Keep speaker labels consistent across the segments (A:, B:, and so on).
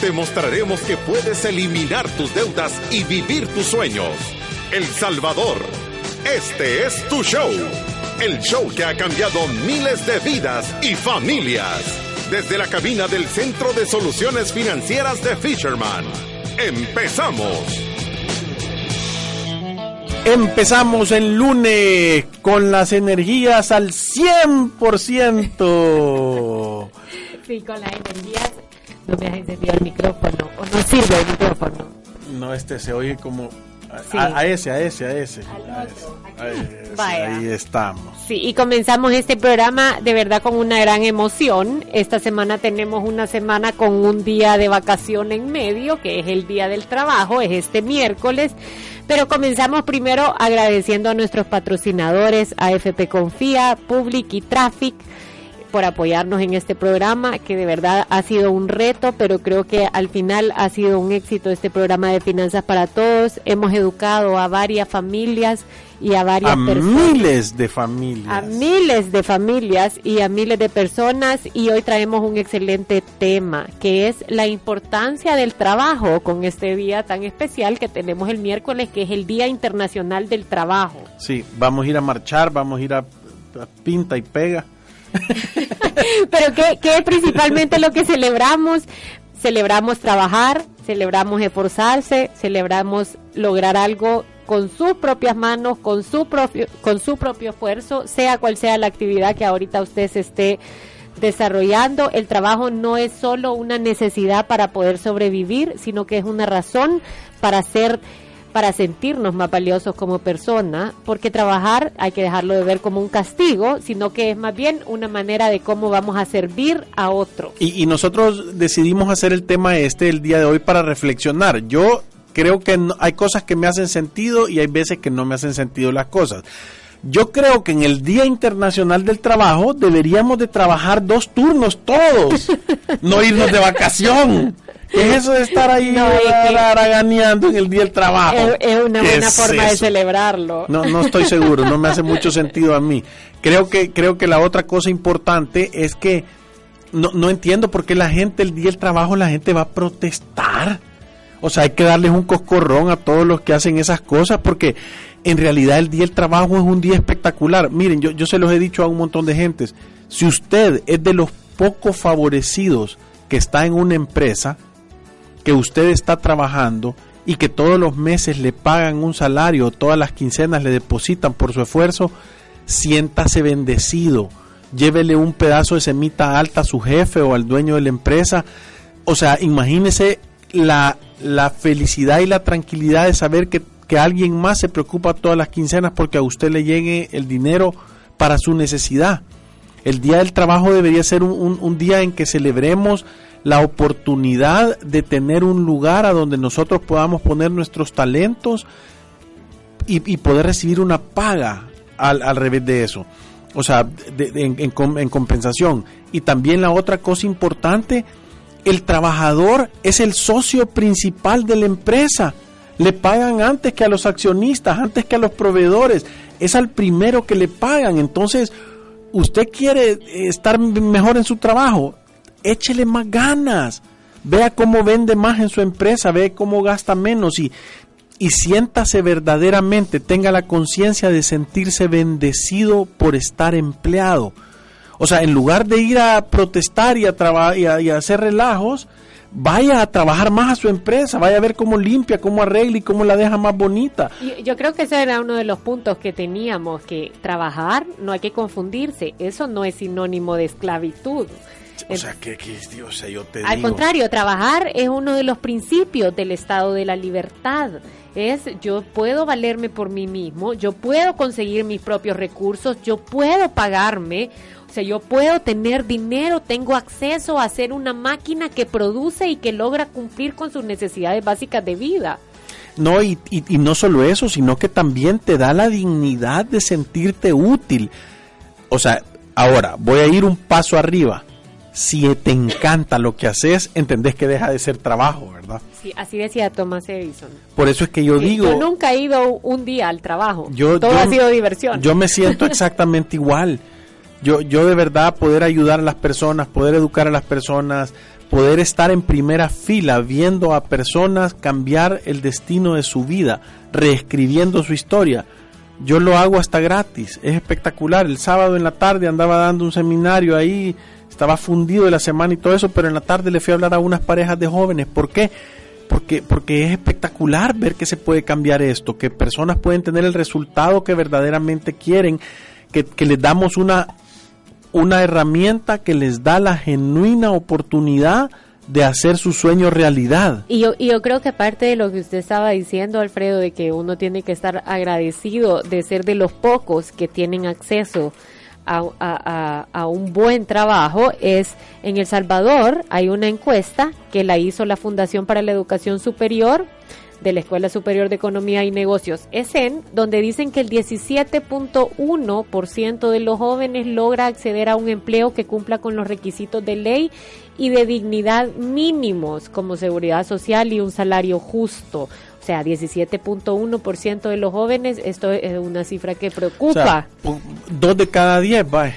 A: Te mostraremos que puedes eliminar tus deudas y vivir tus sueños. El Salvador. Este es tu show. El show que ha cambiado miles de vidas y familias. Desde la cabina del Centro de Soluciones Financieras de Fisherman. Empezamos.
B: Empezamos el lunes con las energías al 100%.
C: Sí, con las energías. No me has encendido el micrófono. O no sirve el micrófono.
B: No, este se oye como
C: Sí.
B: a, a ese, a ese, a ese.
C: Al
B: A ese,
C: aquí.
B: a ese,
C: Vaya.
B: Ahí estamos.
C: Sí, y comenzamos este programa de verdad con una gran emoción. Esta semana tenemos una semana con un día de vacación en medio, que es el día del trabajo, es este miércoles. Pero comenzamos primero agradeciendo a nuestros patrocinadores, AFP Confía, Public y Traffic, por apoyarnos en este programa, que de verdad ha sido un reto, pero creo que al final ha sido un éxito este programa de Finanzas para Todos. Hemos educado a varias familias y a varias
B: A
C: personas
B: miles de familias.
C: a miles de familias y a miles de personas y hoy traemos un excelente tema que es la importancia del trabajo con este día tan especial que tenemos el miércoles que es el Día Internacional del Trabajo.
B: Sí, vamos a ir a marchar, vamos a ir a, a pinta y pega.
C: Pero ¿qué, qué es principalmente lo que celebramos? Celebramos trabajar, celebramos esforzarse, celebramos lograr algo con sus propias manos, con su propio, con su propio esfuerzo, sea cual sea la actividad que ahorita usted se esté desarrollando. El trabajo no es solo una necesidad para poder sobrevivir, sino que es una razón para ser para sentirnos más valiosos como persona, porque trabajar hay que dejarlo de ver como un castigo, sino que es más bien una manera de cómo vamos a servir a otro.
B: Y, y nosotros decidimos hacer el tema este el día de hoy para reflexionar. Yo creo que no- hay cosas que me hacen sentido y hay veces que no me hacen sentido las cosas. Yo creo que en el Día Internacional del Trabajo deberíamos de trabajar dos turnos todos, no irnos de vacación. ¿Qué es eso de estar ahí
C: No,
B: haraganeando en el Día del Trabajo?
C: Es, es una
B: ¿Qué
C: buena
B: es
C: forma de celebrarlo.
B: No, no estoy seguro, no me hace mucho sentido a mí. Creo que, creo que la otra cosa importante es que no, no entiendo por qué la gente, el día del trabajo, la gente va a protestar. O sea, hay que darles un coscorrón a todos los que hacen esas cosas porque en realidad el día del trabajo es un día espectacular. Miren, yo, yo se los he dicho a un montón de gentes. Si usted es de los poco favorecidos que está en una empresa, que usted está trabajando y que todos los meses le pagan un salario, todas las quincenas le depositan por su esfuerzo, siéntase bendecido. Llévele un pedazo de semita alta a su jefe o al dueño de la empresa. O sea, imagínese la, la felicidad y la tranquilidad de saber que, que alguien más se preocupa todas las quincenas porque a usted le llegue el dinero para su necesidad. El Día del Trabajo debería ser un, un- día en que celebremos la oportunidad de tener un lugar a donde nosotros podamos poner nuestros talentos y, poder recibir una paga al, al revés de eso. O sea, en, en compensación. Y también la otra cosa importante, el trabajador es el socio principal de la empresa. Le pagan antes que a los accionistas, antes que a los proveedores. Es al primero que le pagan. Entonces, usted quiere eh, estar mejor en su trabajo, échele más ganas. Vea cómo vende más en su empresa, ve cómo gasta menos y, y siéntase verdaderamente, tenga la conciencia de sentirse bendecido por estar empleado. O sea, en lugar de ir a protestar y a, y a, y a hacer relajos, vaya a trabajar más a su empresa, vaya a ver cómo limpia, cómo arregla y cómo la deja más bonita.
C: Yo, yo creo que ese era uno de los puntos que teníamos, que trabajar no hay que confundirse, eso no es sinónimo de esclavitud.
B: O sea, que, que o sea, yo te
C: Al
B: digo.
C: contrario, trabajar es uno de los principios del estado de la libertad. Es yo puedo valerme por mí mismo, yo puedo conseguir mis propios recursos, yo puedo pagarme, o sea, yo puedo tener dinero, tengo acceso a ser una máquina que produce y que logra cumplir con sus necesidades básicas de vida.
B: No, y, y, no solo eso, sino que también te da la dignidad de sentirte útil. O sea, ahora voy a ir un paso arriba. Si te encanta lo que haces, entendés que deja de ser trabajo, ¿verdad?
C: Sí, así decía Thomas Edison.
B: Por eso es que yo digo...
C: Yo nunca he ido un día al trabajo. Yo, Todo ha sido diversión.
B: Yo me siento exactamente igual. Yo, yo de verdad poder ayudar a las personas, poder educar a las personas, poder estar en primera fila viendo a personas cambiar el destino de su vida, reescribiendo su historia. Yo lo hago hasta gratis, es espectacular. El sábado en la tarde andaba dando un seminario ahí, estaba fundido de la semana y todo eso, pero en la tarde le fui a hablar a unas parejas de jóvenes. ¿Por qué? Porque, porque es espectacular ver que se puede cambiar esto, que personas pueden tener el resultado que verdaderamente quieren, que, que les damos una una herramienta que les da la genuina oportunidad de hacer su sueño realidad.
C: Y yo, y yo creo que parte de lo que usted estaba diciendo, Alfredo, de que uno tiene que estar agradecido de ser de los pocos que tienen acceso a, a, a, un buen trabajo, es en El Salvador hay una encuesta que la hizo la Fundación para la Educación Superior de la Escuela Superior de Economía y Negocios, ESEN, donde dicen que el 17.1% de los jóvenes logra acceder a un empleo que cumpla con los requisitos de ley y de dignidad mínimos como seguridad social y un salario justo. O sea, 17.1% de los jóvenes, esto es una cifra que preocupa.
B: dos de cada diez, vaya.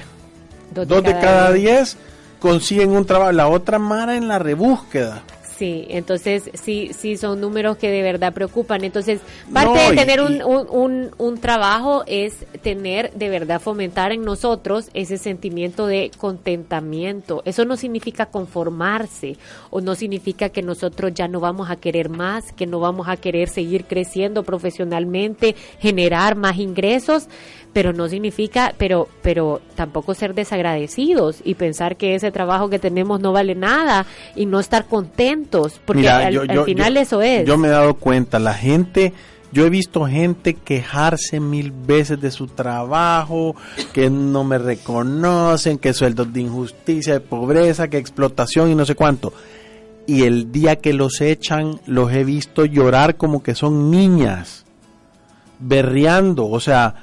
B: Dos de, cada, diez consiguen un trabajo. La otra mara en la rebúsqueda.
C: Sí, entonces sí, sí son números que de verdad preocupan. Entonces, parte de tener un, un, un, trabajo es tener de verdad fomentar en nosotros ese sentimiento de contentamiento. Eso no significa conformarse o no significa que nosotros ya no vamos a querer más, que no vamos a querer seguir creciendo profesionalmente, generar más ingresos, pero no significa, pero, pero tampoco ser desagradecidos y pensar que ese trabajo que tenemos no vale nada y no estar contentos, porque al, final eso es.
B: Yo me he dado cuenta, la gente, yo he visto gente quejarse mil veces de su trabajo, que no me reconocen, que sueldos de injusticia, de pobreza, que explotación y no sé cuánto. Y el día que los echan, los he visto llorar como que son niñas, berreando, o sea,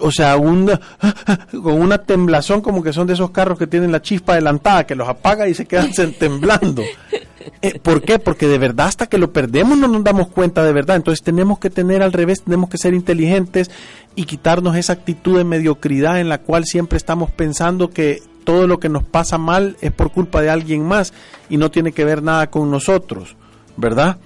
B: o sea, con una temblazón como que son de esos carros que tienen la chispa adelantada, que los apaga y se quedan temblando. Eh, ¿Por qué? Porque de verdad hasta que lo perdemos no nos damos cuenta de verdad. Entonces tenemos que tener al revés, tenemos que ser inteligentes y quitarnos esa actitud de mediocridad en la cual siempre estamos pensando que todo lo que nos pasa mal es por culpa de alguien más y no tiene que ver nada con nosotros, ¿verdad?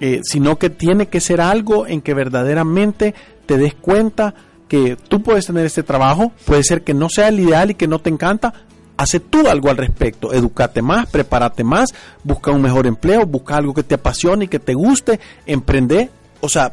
B: Eh, sino que tiene que ser algo en que verdaderamente te des cuenta que tú puedes tener este trabajo, puede ser que no sea el ideal y que no te encanta, hace tú algo al respecto, educate más, prepárate más, busca un mejor empleo, busca algo que te apasione y que te guste, emprende, o sea,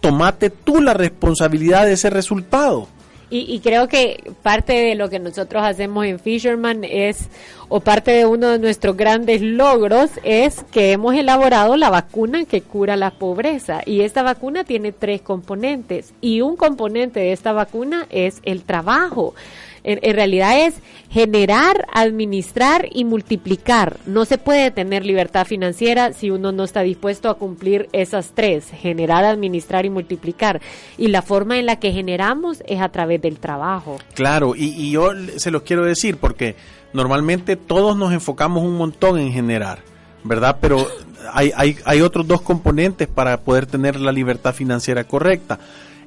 B: tomate tú la responsabilidad de ese resultado.
C: Y, creo que parte de lo que nosotros hacemos en Fisherman es, o parte de uno de nuestros grandes logros es que hemos elaborado la vacuna que cura la pobreza. Y esta vacuna tiene tres componentes. Y un componente de esta vacuna es el trabajo en, realidad es generar, administrar y multiplicar. No se puede tener libertad financiera si uno no está dispuesto a cumplir esas tres, generar, administrar y multiplicar. Y la forma en la que generamos es a través del trabajo.
B: Claro, y, yo se los quiero decir porque normalmente todos nos enfocamos un montón en generar. ¿verdad? Pero hay, hay, hay, otros dos componentes para poder tener la libertad financiera correcta.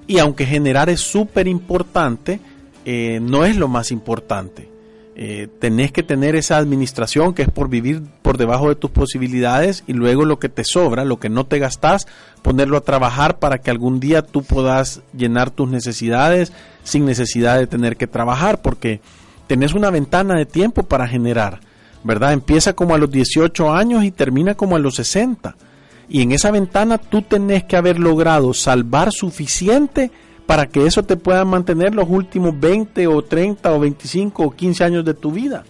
B: Y aunque generar es súper importante, eh, no es lo más importante. Eh, tenés que tener esa administración que es por vivir por debajo de tus posibilidades y luego lo que te sobra, lo que no te gastas, ponerlo a trabajar para que algún día tú puedas llenar tus necesidades sin necesidad de tener que trabajar, porque tenés una ventana de tiempo para generar, ¿verdad? Empieza como a los 18 años y termina como a los 60. Y en esa ventana tú tenés que haber logrado salvar suficiente para que eso te pueda mantener los últimos 20 o 30 o 25 o 15 años de tu vida.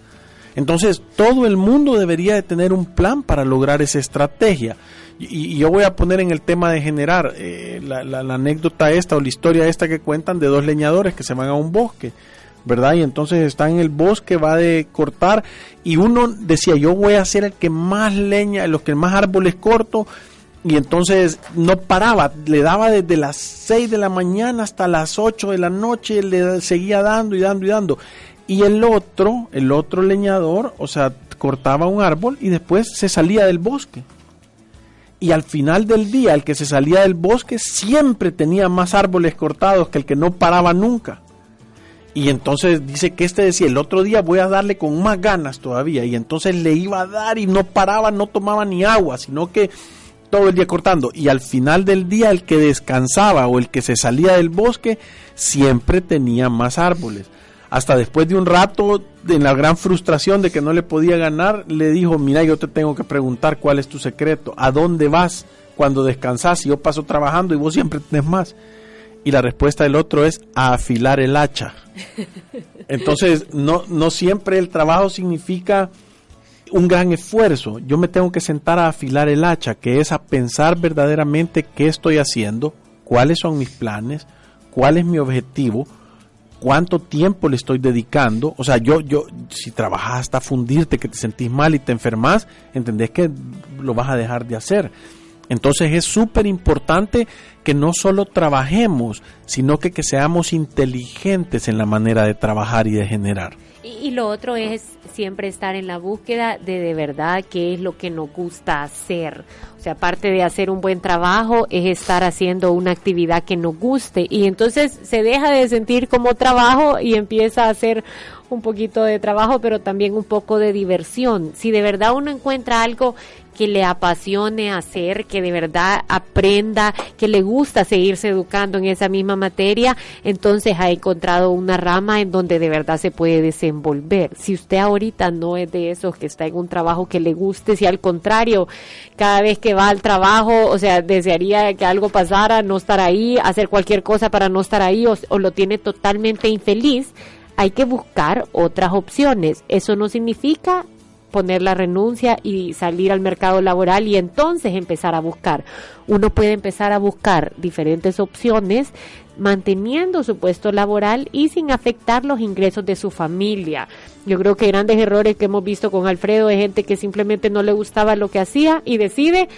B: Entonces, todo el mundo debería de tener un plan para lograr esa estrategia. Y, yo voy a poner en el tema de generar eh, la, anécdota esta o la historia esta que cuentan de dos leñadores que se van a un bosque, ¿verdad? Y entonces están en el bosque, va de cortar y uno decía, yo voy a ser el que más leña, los que más árboles corto Y entonces no paraba, le daba desde las 6 de la mañana hasta las 8 de la noche, le seguía dando y dando y dando. Y el otro, el otro leñador, o sea, cortaba un árbol y después se salía del bosque. Y al final del día, el que se salía del bosque siempre tenía más árboles cortados que el que no paraba nunca. Y entonces dice que este decía, el otro día voy a darle con más ganas todavía. Y entonces le iba a dar y no paraba, no tomaba ni agua, sino que todo el día cortando. Y al final del día el que descansaba o el que se salía del bosque siempre tenía más árboles. Hasta después de un rato, en la gran frustración de que no le podía ganar, le dijo, mira, yo te tengo que preguntar cuál es tu secreto, a dónde vas cuando descansas, yo paso trabajando y vos siempre tenés más. Y la respuesta del otro es a afilar el hacha. Entonces, no, no siempre el trabajo significa un gran esfuerzo. Yo me tengo que sentar a afilar el hacha, que es a pensar verdaderamente qué estoy haciendo, cuáles son mis planes, cuál es mi objetivo, cuánto tiempo le estoy dedicando. O sea, yo, yo, si trabajas hasta fundirte, que te sentís mal y te enfermas, entendés que lo vas a dejar de hacer. Entonces es súper importante que no solo trabajemos, sino que, que seamos inteligentes en la manera de trabajar y de generar.
C: Y, lo otro es siempre estar en la búsqueda de de verdad qué es lo que nos gusta hacer. O sea, aparte de hacer un buen trabajo, es estar haciendo una actividad que nos guste. Y entonces se deja de sentir como trabajo y empieza a hacer un poquito de trabajo, pero también un poco de diversión. Si de verdad uno encuentra algo que le apasione hacer, que de verdad aprenda, que le gusta seguirse educando en esa misma materia, entonces ha encontrado una rama en donde de verdad se puede desenvolver. Si usted ahorita no es de esos que está en un trabajo que le guste, si al contrario, cada vez que va al trabajo, o sea, desearía que algo pasara, no estar ahí, hacer cualquier cosa para no estar ahí o, o lo tiene totalmente infeliz, hay que buscar otras opciones. Eso no significa poner la renuncia y salir al mercado laboral y entonces empezar a buscar. Uno puede empezar a buscar diferentes opciones manteniendo su puesto laboral y sin afectar los ingresos de su familia. Yo creo que grandes errores que hemos visto con Alfredo de gente que simplemente no le gustaba lo que hacía y decide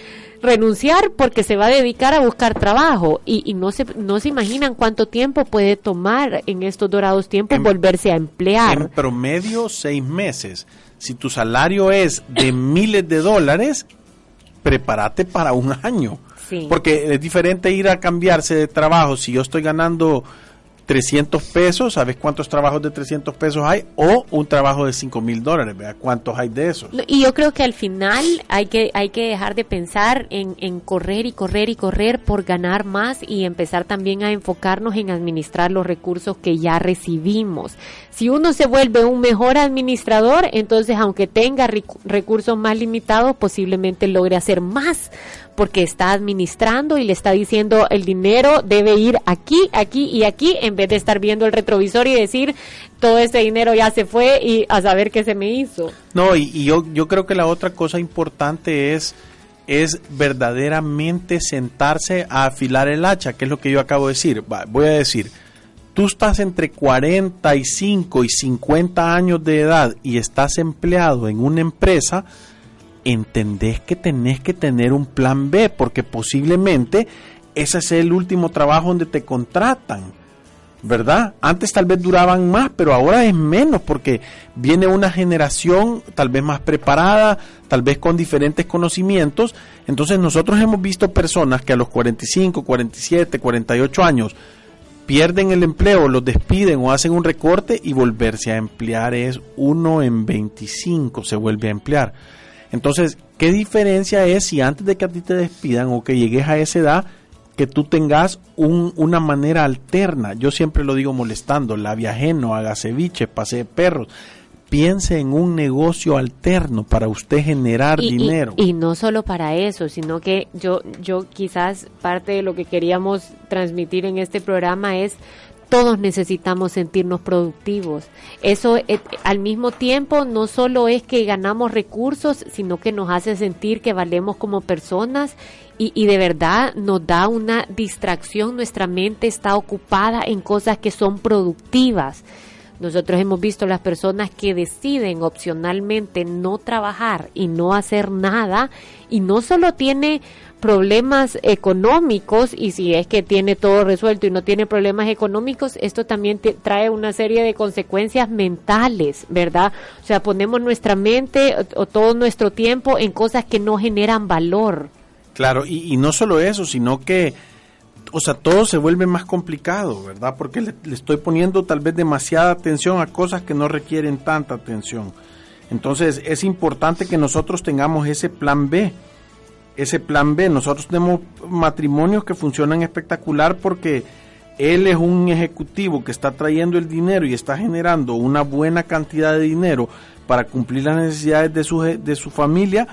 C: renunciar porque se va a dedicar a buscar trabajo y, no se no se imaginan cuánto tiempo puede tomar en estos dorados tiempos volverse a emplear.
B: En promedio seis meses si tu salario es de miles de dólares, prepárate para un año. Porque es diferente ir a cambiarse de trabajo si yo estoy ganando 300 pesos, ¿sabes cuántos trabajos de 300 pesos hay? O un trabajo de 5 mil dólares, ¿vea? ¿Cuántos hay de esos?
C: Y yo creo que al final hay que, hay que dejar de pensar en, en correr y correr y correr por ganar más y empezar también a enfocarnos en administrar los recursos que ya recibimos. Si uno se vuelve un mejor administrador, entonces aunque tenga recursos más limitados, posiblemente logre hacer más porque está administrando y le está diciendo el dinero debe ir aquí, aquí y aquí, en vez de estar viendo el retrovisor y decir todo ese dinero ya se fue y a saber qué se me hizo.
B: No, y, yo, yo creo que la otra cosa importante es es verdaderamente sentarse a afilar el hacha, que es lo que yo acabo de decir. voy a decir, tú estás entre 45 y 50 años de edad y estás empleado en una empresa, entendés que tenés que tener un plan B, porque posiblemente ese es el último trabajo donde te contratan, ¿verdad? Antes tal vez duraban más, pero ahora es menos, porque viene una generación tal vez más preparada, tal vez con diferentes conocimientos. Entonces nosotros hemos visto personas que a los 45, 47, 48 años pierden el empleo, los despiden o hacen un recorte y volverse a emplear es uno en 25 se vuelve a emplear. Entonces, ¿qué diferencia es si antes de que a ti te despidan o que llegues a esa edad, que tú tengas una manera alterna? Yo siempre lo digo molestando, la ajeno, haga ceviche, pase perros. Piense en un negocio alterno para usted generar dinero.
C: Y, y, no solo para eso, sino que yo, yo quizás parte de lo que queríamos transmitir en este programa es todos necesitamos sentirnos productivos. Eso eh, al mismo tiempo no solo es que ganamos recursos, sino que nos hace sentir que valemos como personas y, y, de verdad nos da una distracción. Nuestra mente está ocupada en cosas que son productivas. Nosotros hemos visto las personas que deciden opcionalmente no trabajar y no hacer nada y no solo tiene problemas económicos y si es que tiene todo resuelto y no tiene problemas económicos, esto también trae una serie de consecuencias mentales, ¿verdad? O sea, ponemos nuestra mente o, todo nuestro tiempo en cosas que no generan valor.
B: Claro, y, no solo eso, sino que, o sea, todo se vuelve más complicado, ¿verdad? Porque le, le estoy poniendo tal vez demasiada atención a cosas que no requieren tanta atención. Entonces es importante que nosotros tengamos ese plan B ese plan B. Nosotros tenemos matrimonios que funcionan espectacular porque él es un ejecutivo que está trayendo el dinero y está generando una buena cantidad de dinero para cumplir las necesidades de su, de su familia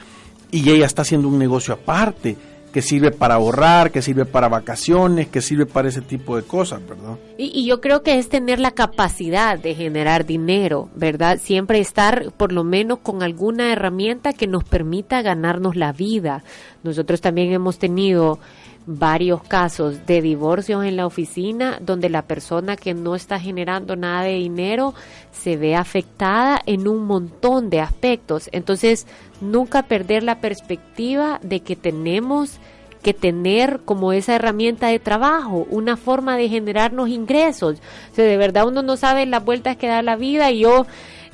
B: y ella está haciendo un negocio aparte que sirve para ahorrar, que sirve para vacaciones, que sirve para ese tipo de cosas, ¿verdad?
C: Y, yo creo que es tener la capacidad de generar dinero, ¿verdad? Siempre estar por lo menos con alguna herramienta que nos permita ganarnos la vida. Nosotros también hemos tenido varios casos de divorcios en la oficina donde la persona que no está generando nada de dinero se ve afectada en un montón de aspectos. Entonces, nunca perder la perspectiva de que tenemos que tener como esa herramienta de trabajo, una forma de generarnos ingresos. O sea, de verdad uno no sabe las vueltas que da la vida y yo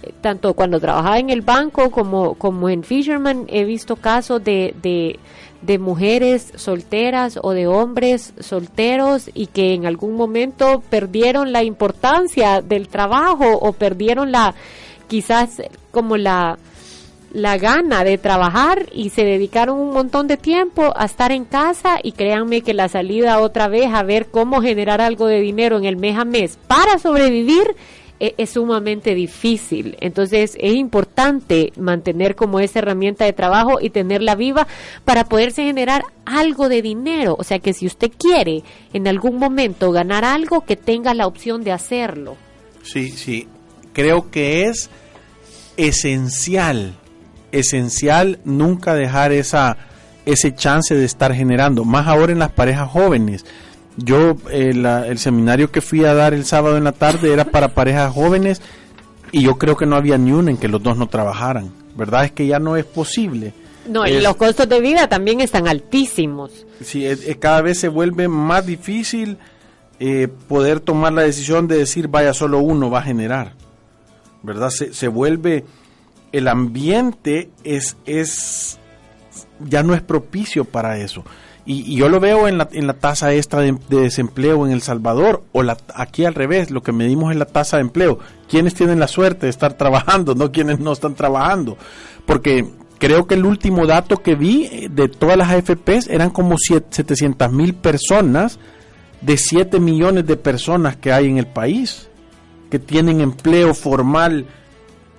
C: eh, tanto cuando trabajaba en el banco como, como en Fisherman he visto casos de, de, de mujeres solteras o de hombres solteros y que en algún momento perdieron la importancia del trabajo o perdieron la quizás como la la gana de trabajar y se dedicaron un montón de tiempo a estar en casa y créanme que la salida otra vez a ver cómo generar algo de dinero en el mes a mes para sobrevivir e, es, sumamente difícil. Entonces es importante mantener como esa herramienta de trabajo y tenerla viva para poderse generar algo de dinero. O sea que si usted quiere en algún momento ganar algo, que tenga la opción de hacerlo.
B: Sí, sí. Creo que es esencial esencial nunca dejar esa ese chance de estar generando, más ahora en las parejas jóvenes. Yo, eh, el seminario que fui a dar el sábado en la tarde era para parejas jóvenes y yo creo que no había ni una en que los dos no trabajaran. ¿Verdad? Es que ya no es posible.
C: No, y los costos de vida también están altísimos.
B: Sí, cada vez se vuelve más difícil eh, poder tomar la decisión de decir, vaya, solo uno va a generar. ¿Verdad? Se, se vuelve el ambiente es, es ya no es propicio para eso. Y, yo lo veo en la, en la tasa extra de, desempleo en El Salvador, o la, aquí al revés, lo que medimos es la tasa de empleo. ¿Quiénes tienen la suerte de estar trabajando, no quienes no están trabajando? Porque creo que el último dato que vi eh, de todas las AFPs eran como 700 mil personas de 7 millones de personas que hay en el país, que tienen empleo formal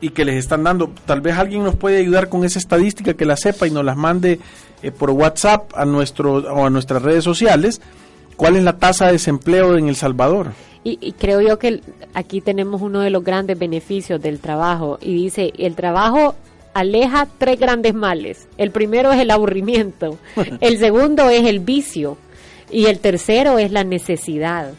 B: y que les están dando. Tal vez alguien nos puede ayudar con esa estadística que la sepa y nos las mande eh, por WhatsApp a nuestro o a nuestras redes sociales. ¿Cuál es la tasa de desempleo en El Salvador?
C: Y, creo yo que aquí tenemos uno de los grandes beneficios del trabajo y dice, el trabajo aleja tres grandes males. El primero es el aburrimiento, el segundo es el vicio y el tercero es la necesidad.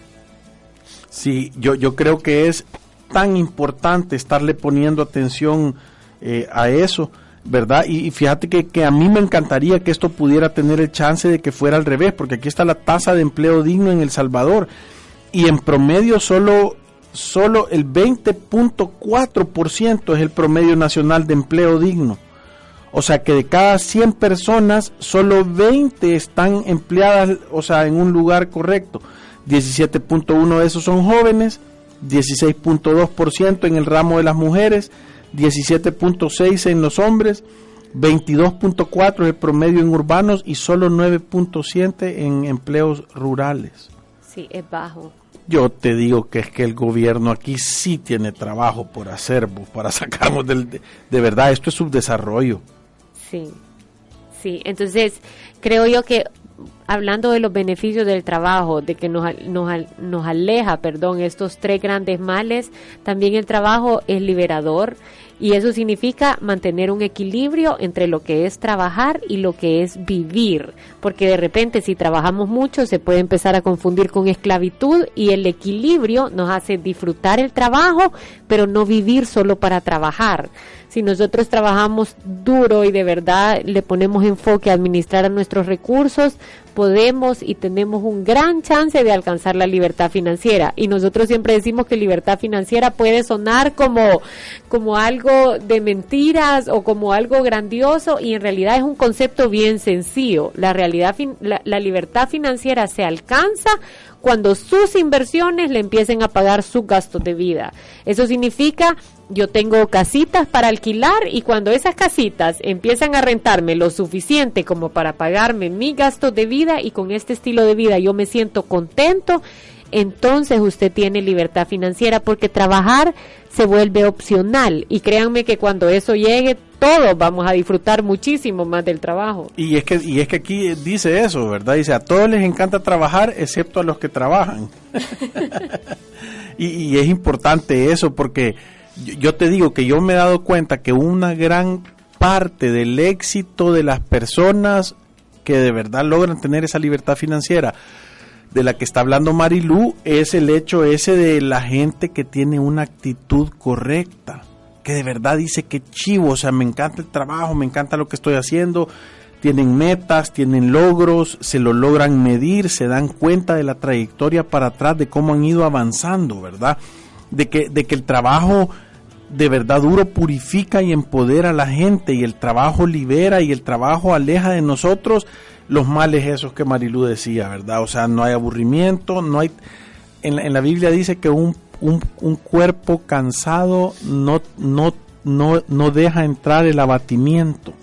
B: Sí, yo, yo creo que es tan importante estarle poniendo atención eh, a eso, ¿verdad? Y, fíjate que, que, a mí me encantaría que esto pudiera tener el chance de que fuera al revés, porque aquí está la tasa de empleo digno en El Salvador y en promedio solo, solo el 20.4% es el promedio nacional de empleo digno. O sea que de cada 100 personas, solo 20 están empleadas, o sea, en un lugar correcto. 17.1 de esos son jóvenes, 16.2% en el ramo de las mujeres, 17.6% en los hombres, 22.4% el promedio en urbanos y solo 9.7% en empleos rurales.
C: Sí, es bajo.
B: Yo te digo que es que el gobierno aquí sí tiene trabajo por hacer, para sacarnos del... De, de verdad, esto es subdesarrollo.
C: Sí, sí. Entonces, creo yo que hablando de los beneficios del trabajo, de que nos, nos, nos, aleja, perdón, estos tres grandes males, también el trabajo es liberador Y eso significa mantener un equilibrio entre lo que es trabajar y lo que es vivir. Porque de repente si trabajamos mucho se puede empezar a confundir con esclavitud y el equilibrio nos hace disfrutar el trabajo, pero no vivir solo para trabajar si nosotros trabajamos duro y de verdad le ponemos enfoque a administrar nuestros recursos, podemos y tenemos un gran chance de alcanzar la libertad financiera. Y nosotros siempre decimos que libertad financiera puede sonar como, como algo de mentiras o como algo grandioso y en realidad es un concepto bien sencillo. La realidad, la, la libertad financiera se alcanza cuando sus inversiones le empiecen a pagar sus gastos de vida. Eso significa yo tengo casitas para alquilar y cuando esas casitas empiezan a rentarme lo suficiente como para pagarme mi gasto de vida y con este estilo de vida yo me siento contento, entonces usted tiene libertad financiera porque trabajar se vuelve opcional y créanme que cuando eso llegue todos vamos a disfrutar muchísimo más del trabajo.
B: Y es que y es que aquí dice eso, ¿verdad? Dice a todos les encanta trabajar excepto a los que trabajan. y, y es importante eso porque yo te digo que yo me he dado cuenta que una gran parte del éxito de las personas que de verdad logran tener esa libertad financiera de la que está hablando Marilú es el hecho ese de la gente que tiene una actitud correcta, que de verdad dice que chivo, o sea, me encanta el trabajo, me encanta lo que estoy haciendo, tienen metas, tienen logros, se lo logran medir, se dan cuenta de la trayectoria para atrás, de cómo han ido avanzando, ¿verdad? De que, de que el trabajo de verdad duro purifica y empodera a la gente y el trabajo libera y el trabajo aleja de nosotros los males esos que Marilú decía, ¿verdad? O sea, no hay aburrimiento, no hay... En, la Biblia dice que un, un, cuerpo cansado no, no, no, no deja entrar el abatimiento.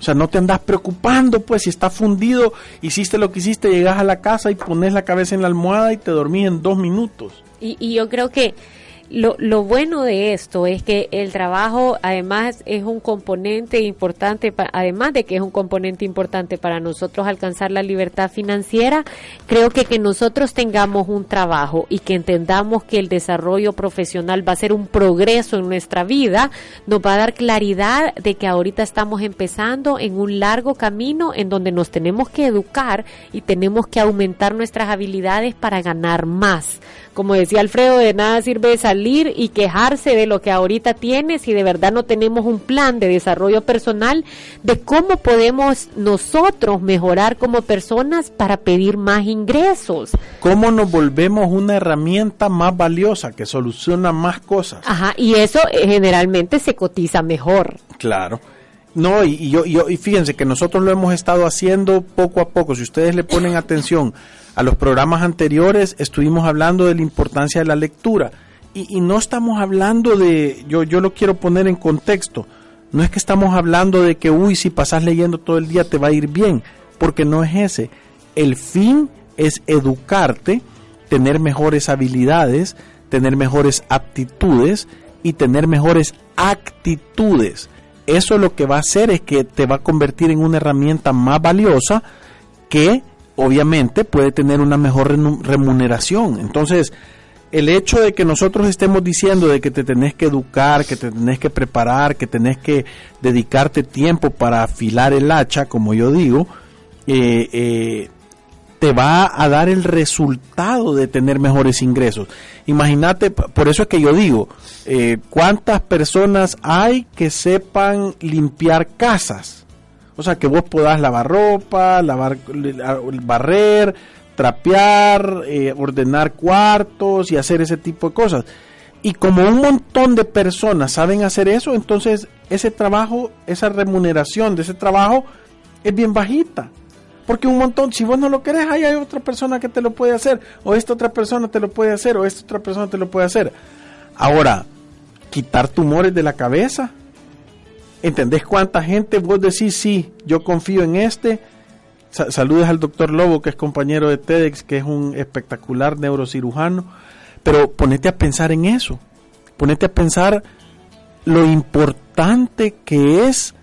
B: O sea, no te andas preocupando, pues, si está fundido, hiciste lo que hiciste, llegas a la casa y pones la cabeza en la almohada y te dormís en dos minutos.
C: Y, y yo creo que lo, lo, bueno de esto es que el trabajo además es un componente importante, además de que es un componente importante para nosotros alcanzar la libertad financiera, creo que que nosotros tengamos un trabajo y que entendamos que el desarrollo profesional va a ser un progreso en nuestra vida, nos va a dar claridad de que ahorita estamos empezando en un largo camino en donde nos tenemos que educar y tenemos que aumentar nuestras habilidades para ganar más como decía Alfredo, de nada sirve salir y quejarse de lo que ahorita tiene si de verdad no tenemos un plan de desarrollo personal de cómo podemos nosotros mejorar como personas para pedir más ingresos.
B: ¿Cómo nos volvemos una herramienta más valiosa que soluciona más cosas?
C: Ajá, y eso eh, generalmente se cotiza mejor.
B: Claro. No, y, yo, y fíjense que nosotros lo hemos estado haciendo poco a poco. Si ustedes le ponen atención a los programas anteriores, estuvimos hablando de la importancia de la lectura. Y, no estamos hablando de, yo, yo lo quiero poner en contexto, no es que estamos hablando de que, uy, si pasas leyendo todo el día te va a ir bien, porque no es ese. El fin es educarte, tener mejores habilidades, tener mejores aptitudes y tener mejores actitudes eso lo que va a hacer es que te va a convertir en una herramienta más valiosa que obviamente puede tener una mejor remuneración. Entonces, el hecho de que nosotros estemos diciendo de que te tenés que educar, que te tenés que preparar, que tenés que dedicarte tiempo para afilar el hacha, como yo digo, eh, eh, te va a dar el resultado de tener mejores ingresos. Imagínate, por eso es que yo digo, eh, ¿cuántas personas hay que sepan limpiar casas? O sea, que vos podás lavar ropa, lavar, barrer, trapear, eh, ordenar cuartos y hacer ese tipo de cosas. Y como un montón de personas saben hacer eso, entonces ese trabajo, esa remuneración de ese trabajo es bien bajita. Porque un montón, si vos no lo querés, ahí hay otra persona que te lo puede hacer, o esta otra persona te lo puede hacer, o esta otra persona te lo puede hacer. Ahora, quitar tumores de la cabeza. ¿Entendés cuánta gente vos decís, sí, yo confío en este? saludes al doctor Lobo, que es compañero de TEDx, que es un espectacular neurocirujano. Pero ponete a pensar en eso. Ponete a pensar lo importante que es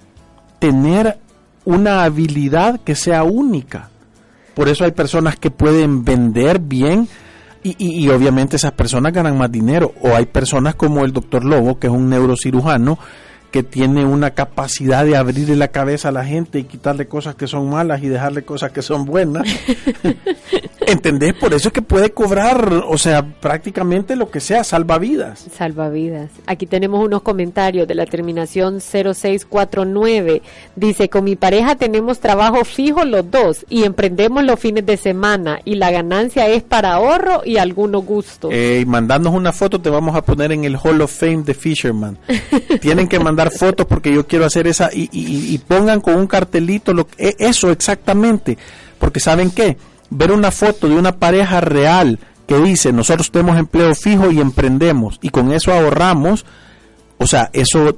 B: tener una habilidad que sea única. Por eso hay personas que pueden vender bien Y, y, y, obviamente esas personas ganan más dinero. O hay personas como el doctor Lobo, que es un neurocirujano, que tiene una capacidad de abrirle la cabeza a la gente y quitarle cosas que son malas y dejarle cosas que son buenas. ¿Entendés? Por eso es que puede cobrar, o sea, prácticamente lo que sea, salvavidas.
C: Salvavidas. Aquí tenemos unos comentarios de la terminación 0649. Dice, con mi pareja tenemos trabajo fijo los dos y emprendemos los fines de semana y la ganancia es para ahorro y algunos gustos.
B: Eh, mandarnos una foto, te vamos a poner en el Hall of Fame de Fisherman. Tienen que mandar fotos porque yo quiero hacer esa y, y, y pongan con un cartelito lo, e, eso exactamente. Porque ¿saben qué? Ver una foto de una pareja real que dice nosotros tenemos empleo fijo y emprendemos y con eso ahorramos, o sea, eso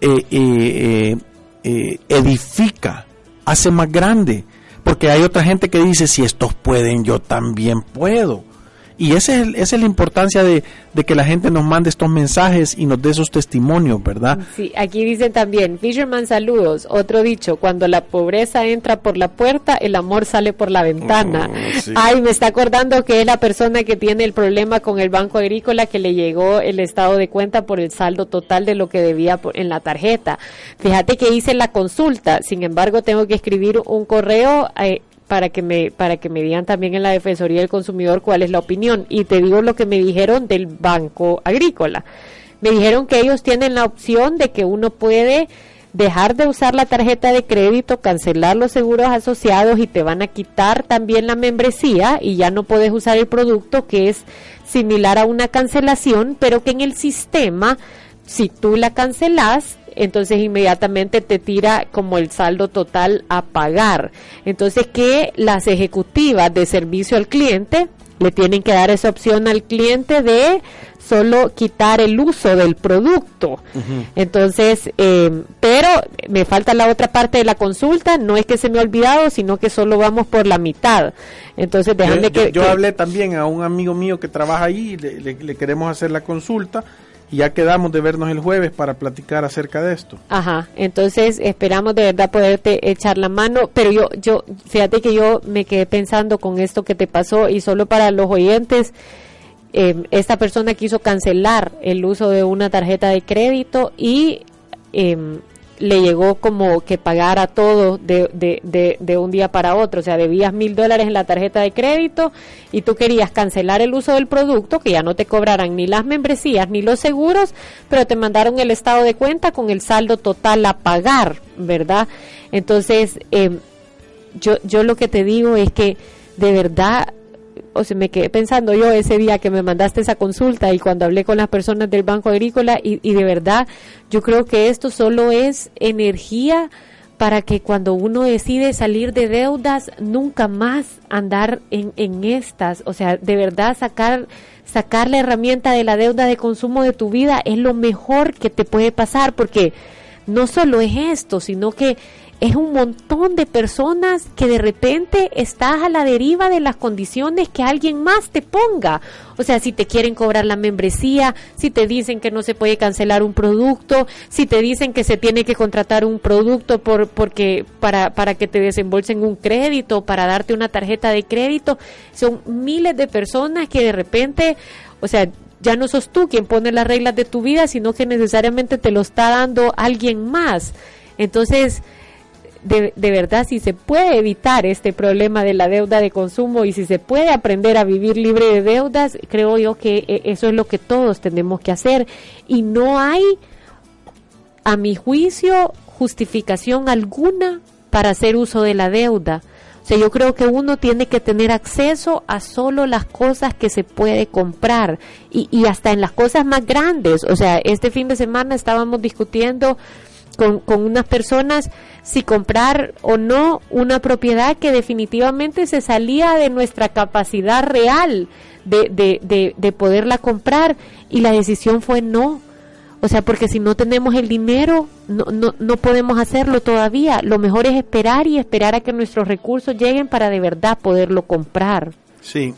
B: eh, eh, eh, edifica, hace más grande, porque hay otra gente que dice si estos pueden, yo también puedo. Y ese es esa es la importancia de, de, que la gente nos mande estos mensajes y nos dé esos testimonios, ¿verdad?
C: Sí, aquí dicen también, Fisherman saludos, otro dicho, cuando la pobreza entra por la puerta, el amor sale por la ventana. Oh, sí. Ay, me está acordando que es la persona que tiene el problema con el Banco Agrícola que le llegó el estado de cuenta por el saldo total de lo que debía por, en la tarjeta. Fíjate que hice la consulta, sin embargo tengo que escribir un correo eh, para que me para que me digan también en la Defensoría del Consumidor cuál es la opinión y te digo lo que me dijeron del Banco Agrícola. Me dijeron que ellos tienen la opción de que uno puede dejar de usar la tarjeta de crédito, cancelar los seguros asociados y te van a quitar también la membresía y ya no puedes usar el producto que es similar a una cancelación, pero que en el sistema si tú la cancelas entonces inmediatamente te tira como el saldo total a pagar. Entonces que las ejecutivas de servicio al cliente le tienen que dar esa opción al cliente de solo quitar el uso del producto. Uh -huh. Entonces, eh, pero me falta la otra parte de la consulta, no es que se me ha olvidado, sino que solo vamos por la mitad. Entonces, déjame que...
B: Yo, hablé también a un amigo mío que trabaja ahí, le, le, le queremos hacer la consulta y ya quedamos de vernos el jueves para platicar acerca de esto.
C: Ajá, entonces esperamos de verdad poderte echar la mano, pero yo, yo, fíjate que yo me quedé pensando con esto que te pasó y solo para los oyentes, eh, esta persona quiso cancelar el uso de una tarjeta de crédito y eh, le llegó como que pagara todo de, de, de, de, un día para otro. O sea, debías mil dólares en la tarjeta de crédito y tú querías cancelar el uso del producto, que ya no te cobraran ni las membresías ni los seguros, pero te mandaron el estado de cuenta con el saldo total a pagar, ¿verdad? Entonces, eh, yo, yo lo que te digo es que de verdad o sea, me quedé pensando yo ese día que me mandaste esa consulta y cuando hablé con las personas del Banco Agrícola y, y de verdad yo creo que esto solo es energía para que cuando uno decide salir de deudas nunca más andar en, en estas, o sea, de verdad sacar sacar la herramienta de la deuda de consumo de tu vida es lo mejor que te puede pasar porque no solo es esto, sino que es un montón de personas que de repente estás a la deriva de las condiciones que alguien más te ponga. O sea, si te quieren cobrar la membresía, si te dicen que no se puede cancelar un producto, si te dicen que se tiene que contratar un producto por porque para para que te desembolsen un crédito, para darte una tarjeta de crédito, son miles de personas que de repente, o sea, ya no sos tú quien pone las reglas de tu vida, sino que necesariamente te lo está dando alguien más. Entonces, de, de, verdad si se puede evitar este problema de la deuda de consumo y si se puede aprender a vivir libre de deudas, creo yo que eso es lo que todos tenemos que hacer. Y no hay, a mi juicio, justificación alguna para hacer uso de la deuda. O sea, yo creo que uno tiene que tener acceso a solo las cosas que se puede comprar y, y hasta en las cosas más grandes. O sea, este fin de semana estábamos discutiendo con, con unas personas si comprar o no una propiedad que definitivamente se salía de nuestra capacidad real de, de, de, de, poderla comprar y la decisión fue no. O sea, porque si no tenemos el dinero, no, no, no podemos hacerlo todavía. Lo mejor es esperar y esperar a que nuestros recursos lleguen para de verdad poderlo comprar.
B: Sí,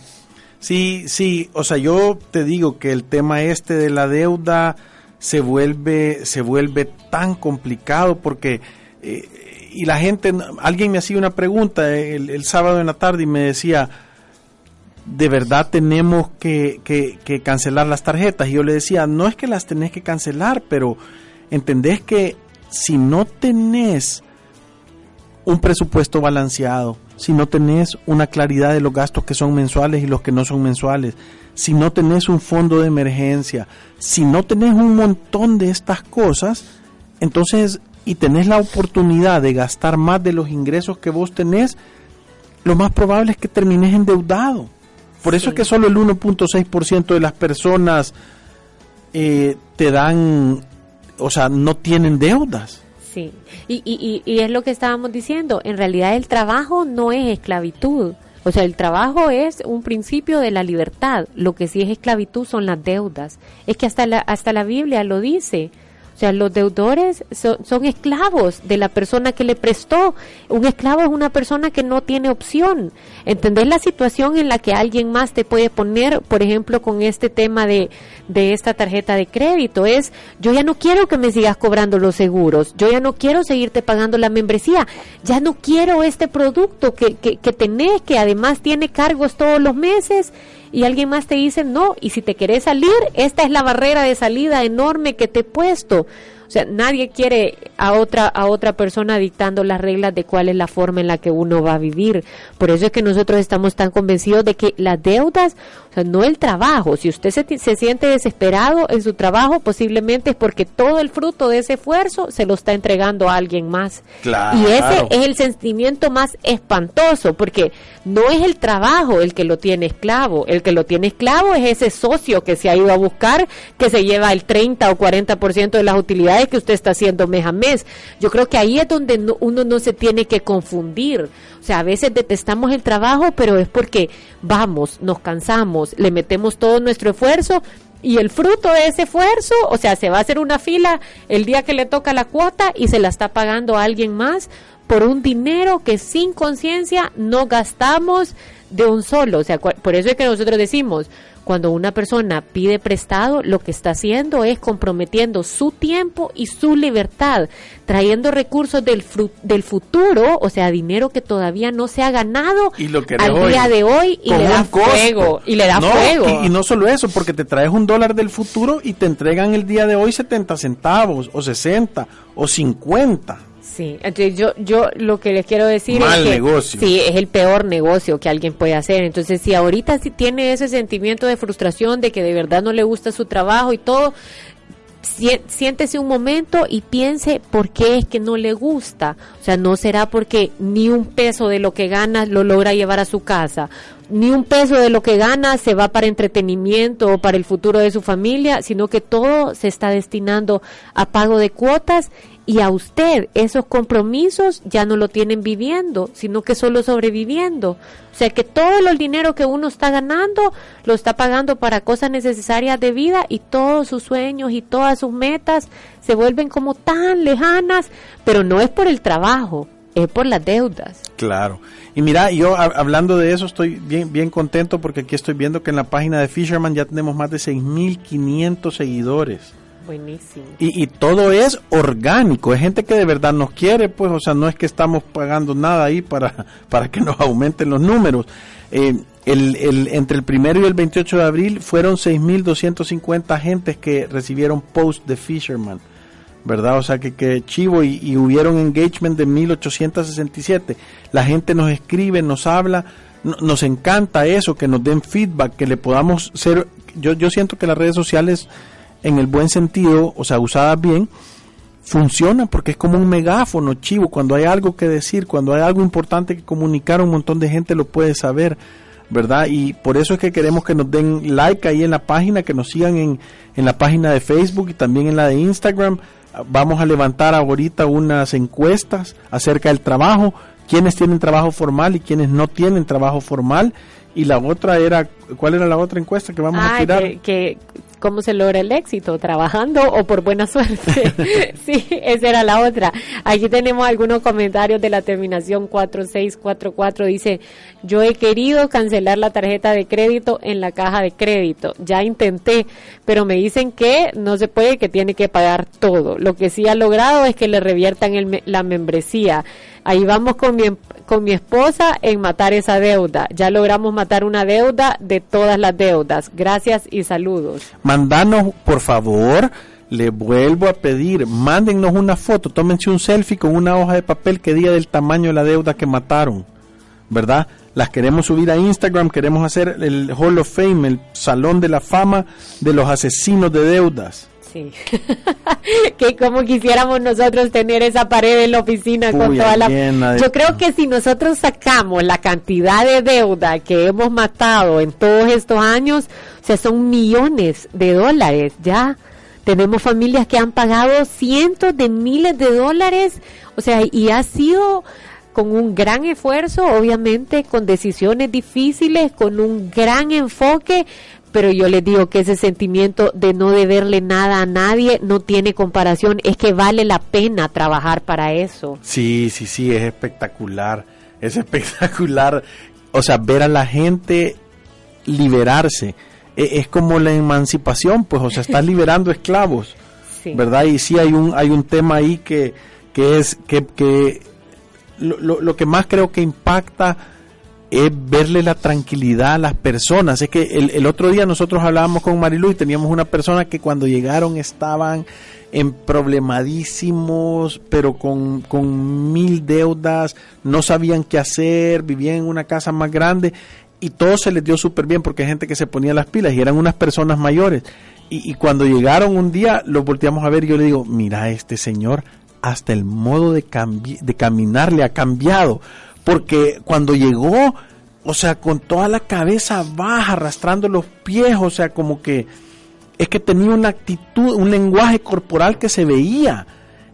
B: sí, sí. O sea, yo te digo que el tema este de la deuda se vuelve, se vuelve tan complicado porque eh, y la gente, alguien me hacía una pregunta el, el, sábado en la tarde y me decía, de verdad tenemos que, que, que cancelar las tarjetas. Y yo le decía, no es que las tenés que cancelar, pero entendés que si no tenés un presupuesto balanceado, si no tenés una claridad de los gastos que son mensuales y los que no son mensuales, si no tenés un fondo de emergencia, si no tenés un montón de estas cosas, entonces y tenés la oportunidad de gastar más de los ingresos que vos tenés, lo más probable es que termines endeudado. Por eso es que solo el 1.6% de las personas eh, te dan, o sea, no tienen deudas.
C: Sí, y, y, y es lo que estábamos diciendo, en realidad el trabajo no es esclavitud. O sea, el trabajo es un principio de la libertad. Lo que sí es esclavitud son las deudas. Es que hasta la, hasta la Biblia lo dice. Sea, los deudores son, esclavos de la persona que le prestó. Un esclavo es una persona que no tiene opción. ¿Entendés la situación en la que alguien más te puede poner, por ejemplo, con este tema de, de esta tarjeta de crédito? Es, yo ya no quiero que me sigas cobrando los seguros, yo ya no quiero seguirte pagando la membresía, ya no quiero este producto que, que, que tenés, que además tiene cargos todos los meses y alguien más te dice no, y si te querés salir, esta es la barrera de salida enorme que te he puesto. O sea, nadie quiere a otra, a otra persona dictando las reglas de cuál es la forma en la que uno va a vivir. Por eso es que nosotros estamos tan convencidos de que las deudas, o sea, no el trabajo. Si usted se, se siente desesperado en su trabajo, posiblemente es porque todo el fruto de ese esfuerzo se lo está entregando a alguien más. Y ese es el sentimiento más espantoso, porque no es el trabajo el que lo tiene esclavo. El que lo tiene esclavo es ese socio que se ha ido a buscar, que se lleva el 30 o 40% de las utilidades que usted está haciendo mes a mes. Yo creo que ahí es donde uno no se tiene que confundir. O sea, a veces detestamos el trabajo, pero es porque vamos, nos cansamos, le metemos todo nuestro esfuerzo y el fruto de ese esfuerzo, o sea, se va a hacer una fila el día que le toca la cuota y se la está pagando a alguien más por un dinero que sin conciencia no gastamos de un solo. O sea, por eso es que nosotros decimos, cuando una persona pide prestado, lo que está haciendo es comprometiendo su tiempo y su libertad, trayendo recursos del, del futuro, o sea, dinero que todavía no se ha ganado
B: y lo que
C: al día de hoy y le da fuego. Y le da fuego.
B: Y, no solo eso, porque te traes un dólar del futuro y te entregan el día de hoy 70 centavos, o 60, o 50.
C: Sí, entonces yo, yo lo que les quiero decir
B: es
C: que
B: negocio.
C: sí, es el peor negocio que alguien puede hacer. Entonces, si ahorita sí tiene ese sentimiento de frustración, de que de verdad no le gusta su trabajo y todo, siéntese un momento y piense por qué es que no le gusta. O sea, no será porque ni un peso de lo que gana lo logra llevar a su casa, ni un peso de lo que gana se va para entretenimiento o para el futuro de su familia, sino que todo se está destinando a pago de cuotas y a usted esos compromisos ya no lo tienen viviendo, sino que solo sobreviviendo. O sea que todo el dinero que uno está ganando lo está pagando para cosas necesarias de vida y todos sus sueños y todas sus metas se vuelven como tan lejanas, pero no es por el trabajo, es por las deudas.
B: Claro. Y mira, yo hablando de eso estoy bien bien contento porque aquí estoy viendo que en la página de Fisherman ya tenemos más de 6500 seguidores.
C: Buenísimo.
B: Y, y, todo es orgánico, es gente que de verdad nos quiere, pues, o sea, no es que estamos pagando nada ahí para, para que nos aumenten los números. Eh, el, el, entre el primero y el 28 de abril fueron 6.250 gentes que recibieron post de Fisherman, ¿verdad? O sea, que, que chivo y, y hubieron engagement de 1.867. La gente nos escribe, nos habla, nos encanta eso, que nos den feedback, que le podamos ser... Yo, yo siento que las redes sociales en el buen sentido, o sea, usadas bien, funciona porque es como un megáfono chivo. Cuando hay algo que decir, cuando hay algo importante que comunicar, un montón de gente lo puede saber, ¿verdad? Y por eso es que queremos que nos den like ahí en la página, que nos sigan en, en la página de Facebook y también en la de Instagram. Vamos a levantar ahorita unas encuestas acerca del trabajo, quienes tienen trabajo formal y quienes no tienen trabajo formal. Y la otra era, ¿cuál era la otra encuesta que vamos a tirar?
C: Que, que cómo se logra el éxito, trabajando o por buena suerte. sí, esa era la otra. Aquí tenemos algunos comentarios de la terminación 4644. Dice, yo he querido cancelar la tarjeta de crédito en la caja de crédito. Ya intenté, pero me dicen que no se puede, que tiene que pagar todo. Lo que sí ha logrado es que le reviertan el, la membresía. Ahí vamos con mi, con mi esposa en matar esa deuda. Ya logramos matar una deuda de todas las deudas. Gracias y saludos.
B: Mandanos, por favor, le vuelvo a pedir, mándennos una foto, tómense un selfie con una hoja de papel que diga del tamaño de la deuda que mataron, ¿verdad? Las queremos subir a Instagram, queremos hacer el Hall of Fame, el Salón de la Fama de los Asesinos de Deudas.
C: Sí. que como quisiéramos nosotros tener esa pared en la oficina con toda la... Yo creo que si nosotros sacamos la cantidad de deuda que hemos matado en todos estos años, o sea, son millones de dólares ya. Tenemos familias que han pagado cientos de miles de dólares, o sea, y ha sido con un gran esfuerzo, obviamente, con decisiones difíciles, con un gran enfoque, pero yo les digo que ese sentimiento de no deberle nada a nadie no tiene comparación, es que vale la pena trabajar para eso.
B: Sí, sí, sí, es espectacular, es espectacular, o sea, ver a la gente liberarse, e, es como la emancipación, pues, o sea, estás liberando esclavos, ¿verdad? Y sí hay un, hay un tema ahí que, que es, que, que lo, lo, que más creo que impacta es verle la tranquilidad a las personas. Es que el, otro día nosotros hablábamos con Marilu y teníamos una persona que cuando llegaron estaban en problemadísimos, pero con, con mil deudas, no sabían qué hacer, vivían en una casa más grande y todo se les dio súper bien porque hay gente que se ponía las pilas y eran unas personas mayores. Y, y cuando llegaron un día, los volteamos a ver y yo le digo, mira, este señor hasta el modo de, de caminar le ha cambiado. Porque cuando llegó, o sea, con toda la cabeza baja, arrastrando los pies, o sea, como que es que tenía una actitud, un lenguaje corporal que se veía.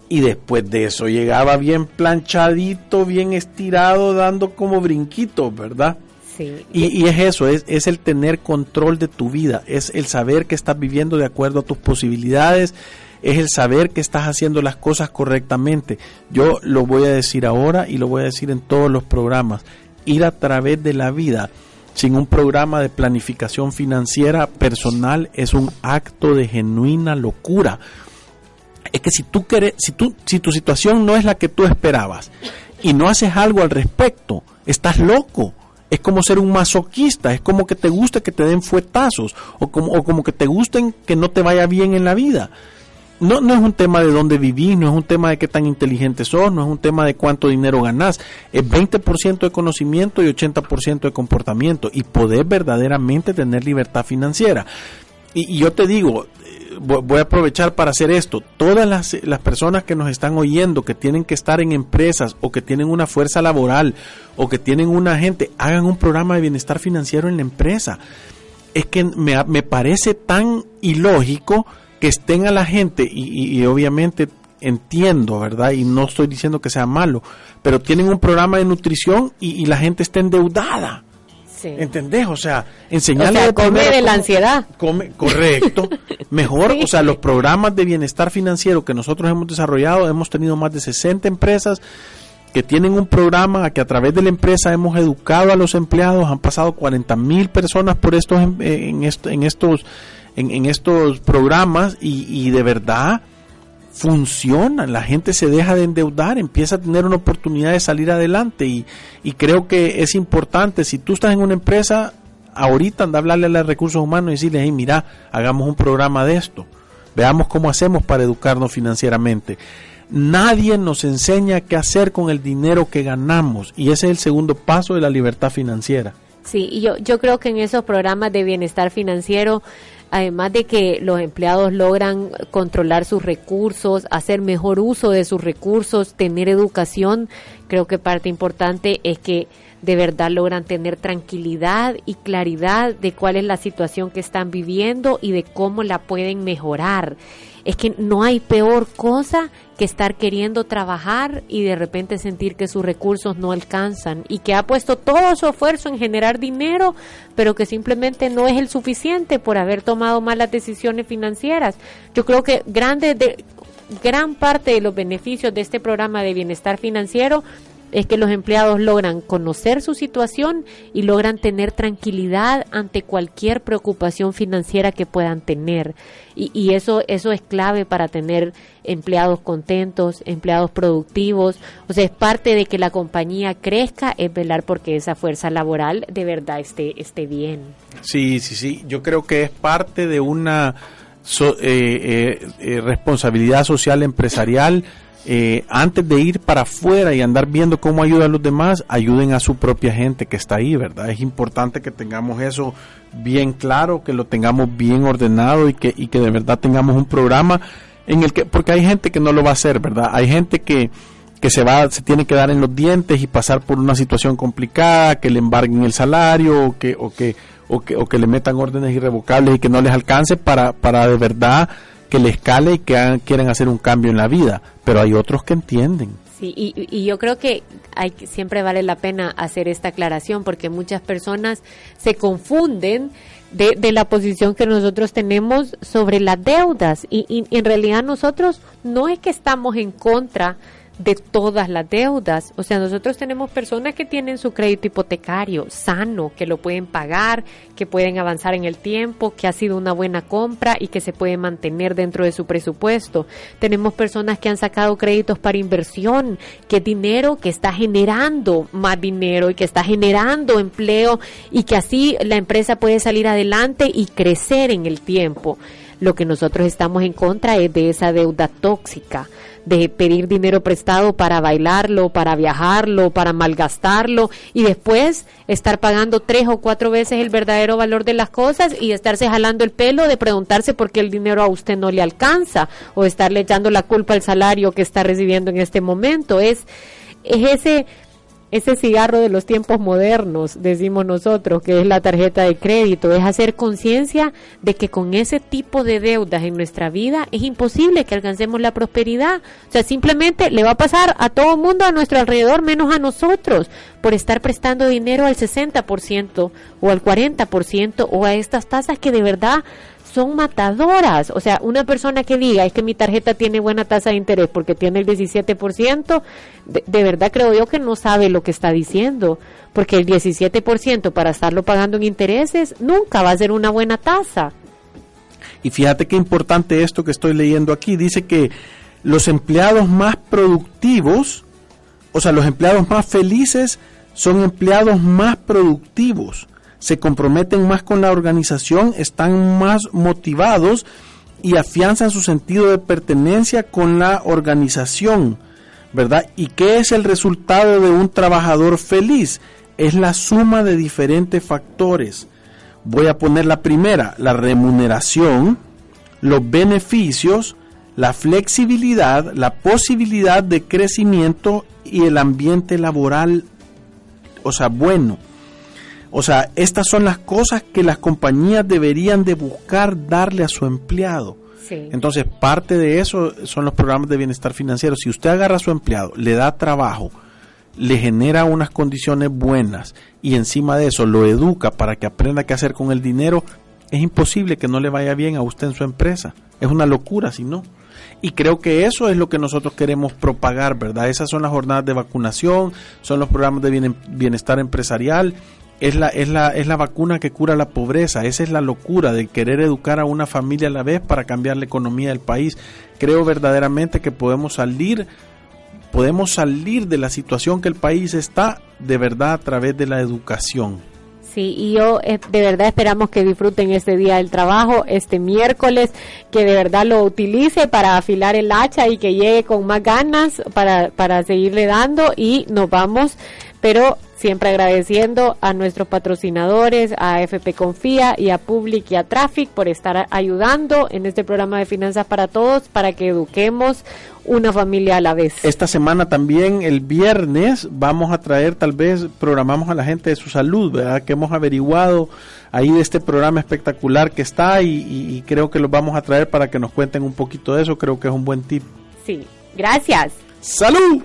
B: Y después de eso llegaba bien planchadito, bien estirado, dando como brinquitos, ¿verdad? Sí. Y, y, es eso, es, es el tener control de tu vida, es el saber que estás viviendo de acuerdo a tus posibilidades, es el saber que estás haciendo las cosas correctamente. Yo lo voy a decir ahora y lo voy a decir en todos los programas. Ir a través de la vida sin un programa de planificación financiera personal es un acto de genuina locura. Es que si tú quieres, si tú, si tu situación no es la que tú esperabas y no haces algo al respecto, estás loco es como ser un masoquista, es como que te guste que te den fuetazos o como, o como que te gusten que no te vaya bien en la vida no, no es un tema de dónde vivís, no es un tema de qué tan inteligente sos, no es un tema de cuánto dinero ganás. Es 20% de conocimiento y 80% de comportamiento y poder verdaderamente tener libertad financiera. Y, yo te digo, eh, voy a aprovechar para hacer esto. Todas las, las, personas que nos están oyendo, que tienen que estar en empresas o que tienen una fuerza laboral o que tienen una gente, hagan un programa de bienestar financiero en la empresa. Es que me, me parece tan ilógico que estén a la gente y, obviamente entiendo, ¿verdad? Y no estoy diciendo que sea malo, pero tienen un programa de nutrición y, la gente está endeudada. Sí. ¿Entendés? O sea, enseñarle
C: o sea, come de la ansiedad.
B: Come, correcto. Mejor, o sea, los programas de bienestar financiero que nosotros hemos desarrollado, hemos tenido más de 60 empresas que tienen un programa que a través de la empresa hemos educado a los empleados, han pasado 40 mil personas por estos en, en, en estos en, estos programas y, de verdad funcionan, la gente se deja de endeudar, empieza a tener una oportunidad de salir adelante y, creo que es importante, si tú estás en una empresa, ahorita anda a hablarle a los recursos humanos y decirle, hey, mira, hagamos un programa de esto, veamos cómo hacemos para educarnos financieramente. Nadie nos enseña qué hacer con el dinero que ganamos y ese es el segundo paso de la libertad financiera.
C: Sí, y yo, yo creo que en esos programas de bienestar financiero además de que los empleados logran controlar sus recursos, hacer mejor uso de sus recursos, tener educación, creo que parte importante es que de verdad logran tener tranquilidad y claridad de cuál es la situación que están viviendo y de cómo la pueden mejorar. Es que no hay peor cosa que estar queriendo trabajar y de repente sentir que sus recursos no alcanzan y que ha puesto todo su esfuerzo en generar dinero, pero que simplemente no es el suficiente por haber tomado malas decisiones financieras. Yo creo que grande de, gran parte de los beneficios de este programa de bienestar financiero es que los empleados logran conocer su situación y logran tener tranquilidad ante cualquier preocupación financiera que puedan tener. Y, y, eso, eso es clave para tener empleados contentos, empleados productivos. O sea, es parte de que la compañía crezca, es velar porque esa fuerza laboral de verdad esté, esté bien.
B: Sí, sí, sí. Yo creo que es parte de una so, eh, eh, eh responsabilidad social empresarial eh, antes de ir para afuera y andar viendo cómo ayuda a los demás, ayuden a su propia gente que está ahí, ¿verdad? Es importante que tengamos eso bien claro, que lo tengamos bien ordenado y que, y que de verdad tengamos un programa en el que, porque hay gente que no lo va a hacer, ¿verdad? Hay gente que, que se va, se tiene que dar en los dientes y pasar por una situación complicada, que le embarguen el salario o que, o que, o que, o que le metan órdenes irrevocables y que no les alcance para, para de verdad que les cale y que quieren hacer un cambio en la vida, pero hay otros que entienden.
C: Sí, y, y, yo creo que hay, siempre vale la pena hacer esta aclaración porque muchas personas se confunden de, de la posición que nosotros tenemos sobre las deudas y, y, en realidad nosotros no es que estamos en contra de todas las deudas. O sea, nosotros tenemos personas que tienen su crédito hipotecario sano, que lo pueden pagar, que pueden avanzar en el tiempo, que ha sido una buena compra y que se puede mantener dentro de su presupuesto. Tenemos personas que han sacado créditos para inversión, que dinero que está generando más dinero y que está generando empleo y que así la empresa puede salir adelante y crecer en el tiempo. Lo que nosotros estamos en contra es de esa deuda tóxica de pedir dinero prestado para bailarlo, para viajarlo, para malgastarlo y después estar pagando tres o cuatro veces el verdadero valor de las cosas y estarse jalando el pelo de preguntarse por qué el dinero a usted no le alcanza o estarle echando la culpa al salario que está recibiendo en este momento. Es, es ese ese cigarro de los tiempos modernos, decimos nosotros, que es la tarjeta de crédito, es hacer conciencia de que con ese tipo de deudas en nuestra vida es imposible que alcancemos la prosperidad. O sea, simplemente le va a pasar a todo el mundo a nuestro alrededor, menos a nosotros, por estar prestando dinero al 60% o al 40% o a estas tasas que de verdad son matadoras. O sea, una persona que diga es que mi tarjeta tiene buena tasa de interés porque tiene el 17%, de, de verdad creo yo que no sabe lo que está diciendo, porque el 17% para estarlo pagando en intereses nunca va a ser una buena tasa.
B: Y fíjate qué importante esto que estoy leyendo aquí. Dice que los empleados más productivos, o sea, los empleados más felices son empleados más productivos se comprometen más con la organización, están más motivados y afianzan su sentido de pertenencia con la organización, ¿verdad? ¿Y qué es el resultado de un trabajador feliz? Es la suma de diferentes factores. Voy a poner la primera, la remuneración, los beneficios, la flexibilidad, la posibilidad de crecimiento y el ambiente laboral, o sea, bueno. O sea, estas son las cosas que las compañías deberían de buscar darle a su empleado. Sí. Entonces, parte de eso son los programas de bienestar financiero. Si usted agarra a su empleado, le da trabajo, le genera unas condiciones buenas y encima de eso lo educa para que aprenda qué hacer con el dinero, es imposible que no le vaya bien a usted en su empresa. Es una locura si no. Y creo que eso es lo que nosotros queremos propagar, ¿verdad? Esas son las jornadas de vacunación, son los programas de bienestar empresarial es la, es, la, es la vacuna que cura la pobreza. Esa es la locura de querer educar a una familia a la vez para cambiar la economía del país. Creo verdaderamente que podemos salir, podemos salir de la situación que el país está de verdad a través de la educación.
C: Sí, y yo eh, de verdad esperamos que disfruten este día del trabajo, este miércoles, que de verdad lo utilice para afilar el hacha y que llegue con más ganas para, para seguirle dando y nos vamos, pero Siempre agradeciendo a nuestros patrocinadores, a FP Confía y a Public y a Traffic por estar ayudando en este programa de Finanzas para Todos para que eduquemos una familia a la vez.
B: Esta semana también, el viernes, vamos a traer, tal vez programamos a la gente de su salud, ¿verdad? Que hemos averiguado ahí de este programa espectacular que está y, y, y creo que los vamos a traer para que nos cuenten un poquito de eso. Creo que es un buen tip.
C: Sí, gracias.
B: ¡Salud!